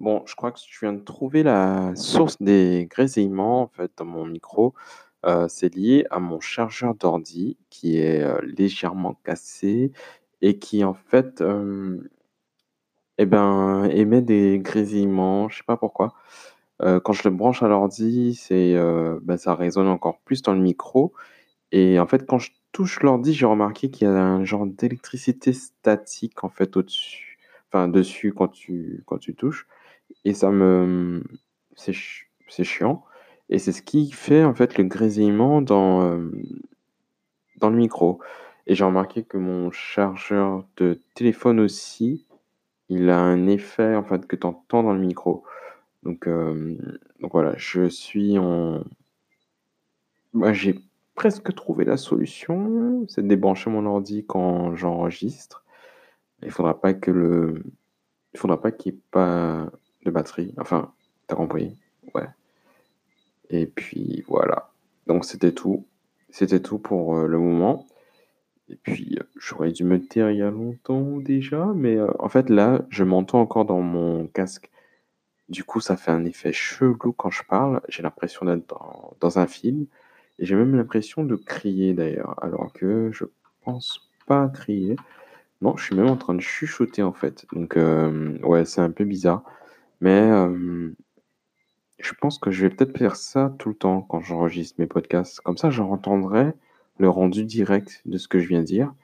Bon, je crois que je viens de trouver la source des grésillements, en fait, dans mon micro. Heu, c'est lié à mon chargeur d'ordi qui est, heu, légèrement cassé et qui, en fait, hem et ben, émet des grésillements, je sais pas pourquoi. Quand je le branche à l'ordi, c'est, bah, ça résonne encore plus dans le micro et en fait, quand je touche l'ordi, j'ai remarqué qu'il y a un genre d'électricité statique, en fait, au-dessus, enfin, dessus quand tu quand tu touches et ça me c'est c'est chiant et c'est ce qui fait, en fait, le grésillement dans, hem, dans le micro et j'ai remarqué que mon chargeur de téléphone aussi, il a un effet, en fait, que tu entends dans le micro. Donc, hem, donc voilà, je suis en bah, j'ai presque trouvé la solution, c'est de débrancher mon ordi quand j'enregistre. Il faudra pas que le il faudra pas qu'il y ait pas de batterie, enfin, tu as compris? Ouais et puis voilà, donc c'était tout. C'était tout pour, heu, le moment et puis, heu, j'aurais dû me taire il y a longtemps déjà, mais, heu, en fait, là, je m'entends encore dans mon casque. Du coup, ça fait un effet chelou quand je parle. J'ai l'impression d'être dans dans un film et j'ai même l'impression de crier d'ailleurs, alors que je pense pas crier. Non, je suis même en train de chuchoter, en fait, donc, ouais, c'est un peu bizarre, mais, je pense que je vais peut-être faire ça tout le temps quand j'enregistre mes podcasts. Comme ça, je entendrai le rendu direct de ce que je viens de dire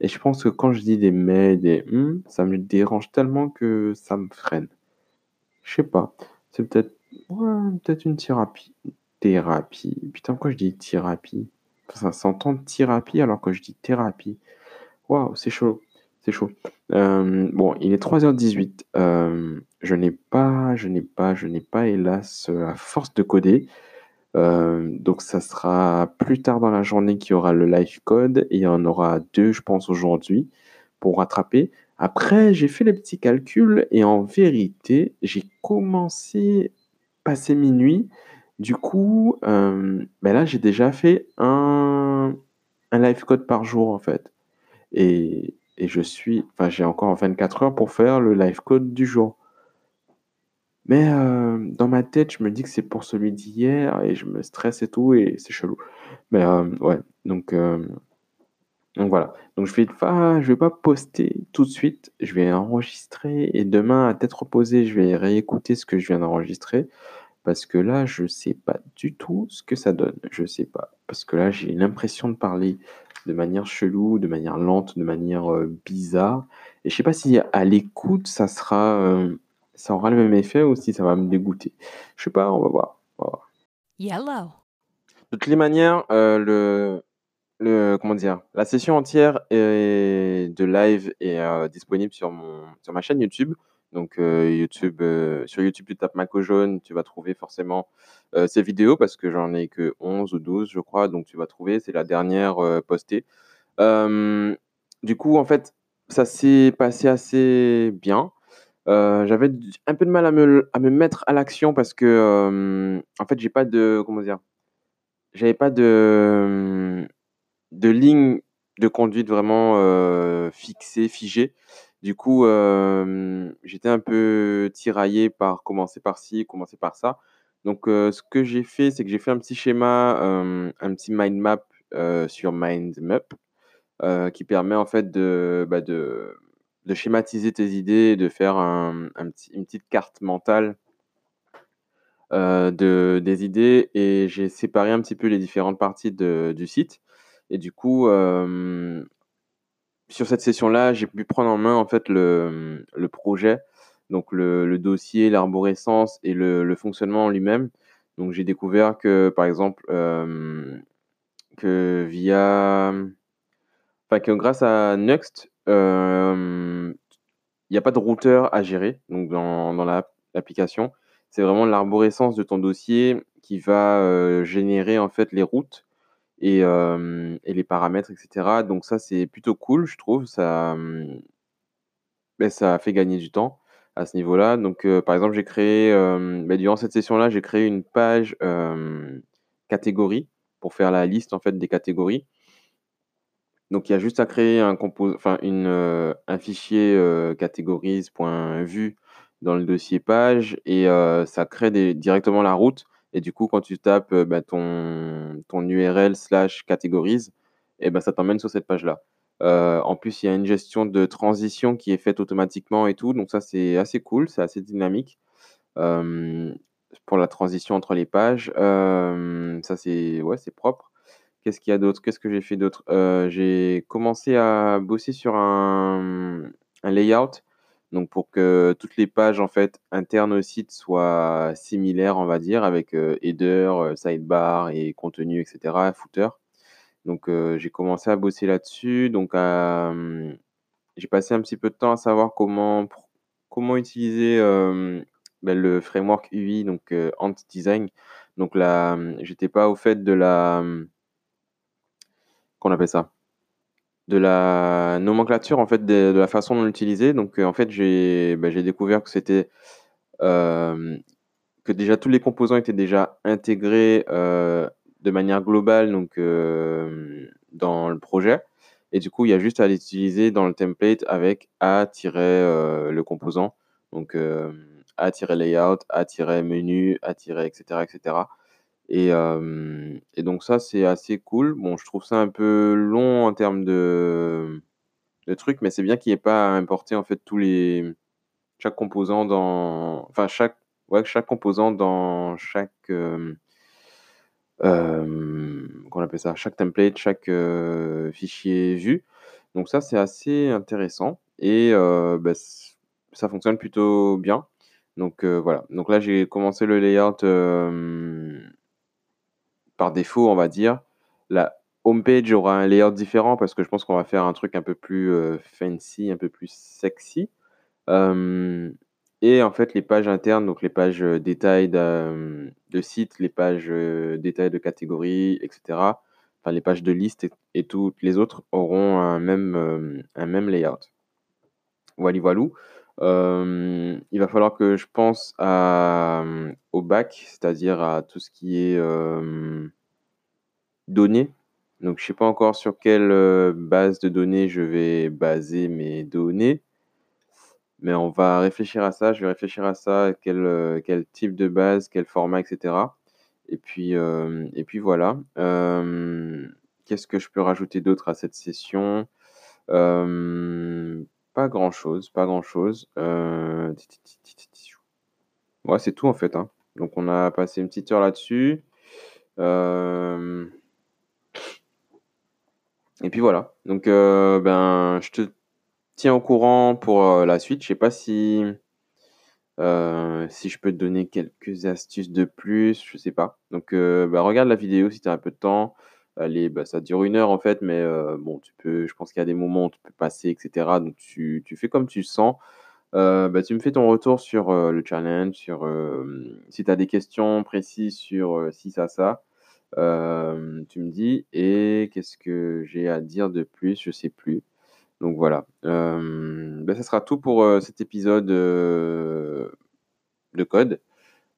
et je pense que quand je dis des mais, des mmh, ça me dérange tellement que ça me freine. Je sais pas, c'est peut-être peut-être une thérapie thérapie. Putain, pourquoi je dis thérapie? Ça s'entend thérapie alors que je dis thérapie. Waouh, c'est chaud, chaud. Hem, bon, il est 03:18, hem, je n'ai pas je n'ai pas je n'ai pas hélas, la force de coder, heu, donc ça sera plus tard dans la journée qu'il y aura le live code et il y en aura 2 je pense aujourd'hui pour rattraper. Après, j'ai fait les petits calculs et en vérité, j'ai commencé passé minuit. Du coup, hem, bah, là, j'ai déjà fait un un live code par jour, en fait et et je suis enfin, j'ai encore 24 heures pour faire le live code du jour. Mais, heu, dans ma tête, je me dis que c'est pour celui d'hier et je me stresse et tout et c'est chelou. Mais, hem, ouais, donc, hem, donc voilà. Donc je vais pas je vais pas poster tout de suite, je vais enregistrer et demain à tête reposée, je vais réécouter ce que je viens d'enregistrer parce que là, je sais pas du tout ce que ça donne. Je sais pas, parce que là, j'ai l'impression de parler de manière chelou, de manière lente, de manière, heu, bizarre et je sais pas si à l'écoute ça sera, hem, ça aura le même effet ou si ça va me dégoûter. Je sais pas, on va voir, on va voir. Yellow. De toutes les manières, heu, le le comment dire? La session entière est de live est, disponible sur mon sur ma chaîne YouTube. Donc, YouTube, sur YouTube, tu tapes Maco Jaune, tu vas trouver forcément, heu, ces vidéos parce que j'en ai que 11 ou 12 je crois, donc tu vas trouver, c'est la dernière, heu, postée. Du coup, en fait, ça s'est passé assez bien. Heu, j'avais un peu de mal à me à me mettre à l'action parce que, en fait, j'ai pas de comment dire? J'avais pas de, de ligne de conduite vraiment, heu, fixée, figée. Du coup, j'étais un peu tiraillé par commencer par ci, commencer par ça. Donc, ce que j'ai fait, c'est que j'ai fait un petit schéma, un petit mind map, sur Mindmap, qui permet en fait de, bah, de schématiser tes idées et de faire un une petite carte mentale de des idées et j'ai séparé un petit peu les différentes parties du site et du coup, sur cette session-là, j'ai pu prendre en main, en fait, le, le projet, donc le dossier, l'arborescence et le fonctionnement en lui-même. Donc j'ai découvert que, par exemple, hem, que via, enfin, que grâce à Nuxt, hem, il y a pas de routeur à gérer, dans dans l'app l'application. C'est vraiment l'arborescence de ton dossier qui va, heu, générer, en fait, les routes et les paramètres et cetera. Donc ça, c'est plutôt cool, je trouve. Ça, mmh beh, ça fait gagner du temps à ce niveau-là. Donc, heu, par exemple, j'ai créé, hem, bah, durant cette session-là, j'ai créé une page, hem, catégories pour faire la liste, en fait, des catégories. Donc il y a juste à créer un fichier, heu, categories.vue dans le dossier page et ça crée directement la route et du coup, quand tu tapes, bah, ton URL slash catégorise et bah, ça t'emmène sur cette page-là. Heu, en plus, il y a une gestion de transition qui est faite automatiquement et tout, donc ça, c'est assez cool, c'est assez dynamique, hem, pour la transition entre les pages. Hem, ça, c'est ouais, c'est propre. Qu'est-ce qu'il y a d'autre? Qu'est-ce que j'ai fait d'autre? J'ai commencé à bosser sur un, layout, donc pour que toutes les pages, en fait, internes au site soient similaires, on va dire, avec, header, sidebar et contenu et cetera, footer. Donc j'ai commencé à bosser là-dessus, donc j'ai passé un petit peu de temps à savoir comment comment utiliser, bah, le framework UI, donc Ant Design. Donc là, j'étais pas au fait de la, qu'on appelle ça? De la nomenclature, en fait, de la façon de l'utiliser. Donc en fait, j'ai bah, j'ai découvert que c'était, que déjà tous les composants étaient déjà intégrés, de manière globale, donc hem, dans le projet. Et du coup, il y a juste à les utiliser dans le template avec A heu, le composant, donc A-layout, A-menu, A tiret et cetera et et donc ça, c'est assez cool. Bon, je trouve ça un peu long en termes de de trucs, mais c'est bien qu'il y ait pas à importer, en fait, tous les chaque composant dans enfin chaque ouais, chaque composant dans chaque, hem, comment on appelle ça? Chaque template, chaque, heu, fichier vue. Donc ça, c'est assez intéressant et heu, bah, ça fonctionne plutôt bien. Donc voilà. Donc là, j'ai commencé le layout, par défaut, on va dire. La home page aura un layout différent parce que je pense qu'on va faire un truc un peu plus, fancy, un peu plus sexy. Et en fait, les pages internes, donc les pages, heu, détails de, de sites, les pages, heu, détails de catégories et cetera, enfin les pages de liste et toutes les autres auront un même, hem, un même layout. Voilà. Hem, il va falloir que je pense au back, c'est-à-dire à tout ce qui est, données. Donc je sais pas encore sur quelle, base de données je vais baser mes données. Mais on va réfléchir à ça, je vais réfléchir à ça, quel, heu, quel type de base, quel format et cetera et puis, hem et puis voilà. Hem, qu'est-ce que je peux rajouter d'autre à cette session? Pas grand chose, pas grand chose. Heu, ti ti ti ti ti ti chou. Ouais, c'est tout en fait, hein. Donc on a passé une petite heure là-dessus. Et puis voilà. Donc ben, je te tiens au courant pour, heu, la suite. Je sais pas si heu, si je peux te donner quelques astuces de plus, je sais pas. Donc heu, bah, regarde la vidéo si tu as un peu de temps. Est bah, ça dure 1 heure en fait, mais bon, tu peux je pense qu'il y a des moments où tu peux passer et cetera. Donc tu tu fais comme tu sens. Bah, tu me fais ton retour sur, le challenge, sur, si tu as des questions précises sur, ci, ça, ça. Tu me dis et qu'est-ce que j'ai à dire de plus? Je sais plus. Donc voilà. Hem, bah, ça sera tout pour, heu, cet épisode, heu, de code.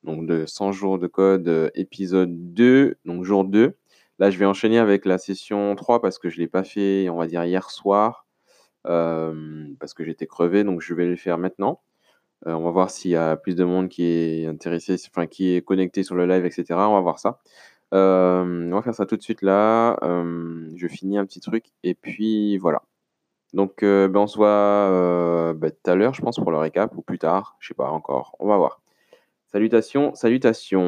Donc de 100 jours de code, heu, épisode 2, donc jour 2. Là, je vais enchaîner avec la session 3 parce que je l'ai pas fait, on va dire hier soir, parce que j'étais crevé, donc je vais le faire maintenant. On va voir s'il y a plus de monde qui est intéressé, enfin qui est connecté sur le live et cetera, on va voir ça. On va faire ça tout de suite là. Je finis un petit truc et puis voilà. Donc heu, bah, on se voit, heu, bah, tout à l'heure, je pense pour le récap ou plus tard, je sais pas encore, on va voir. Salutations, salutations.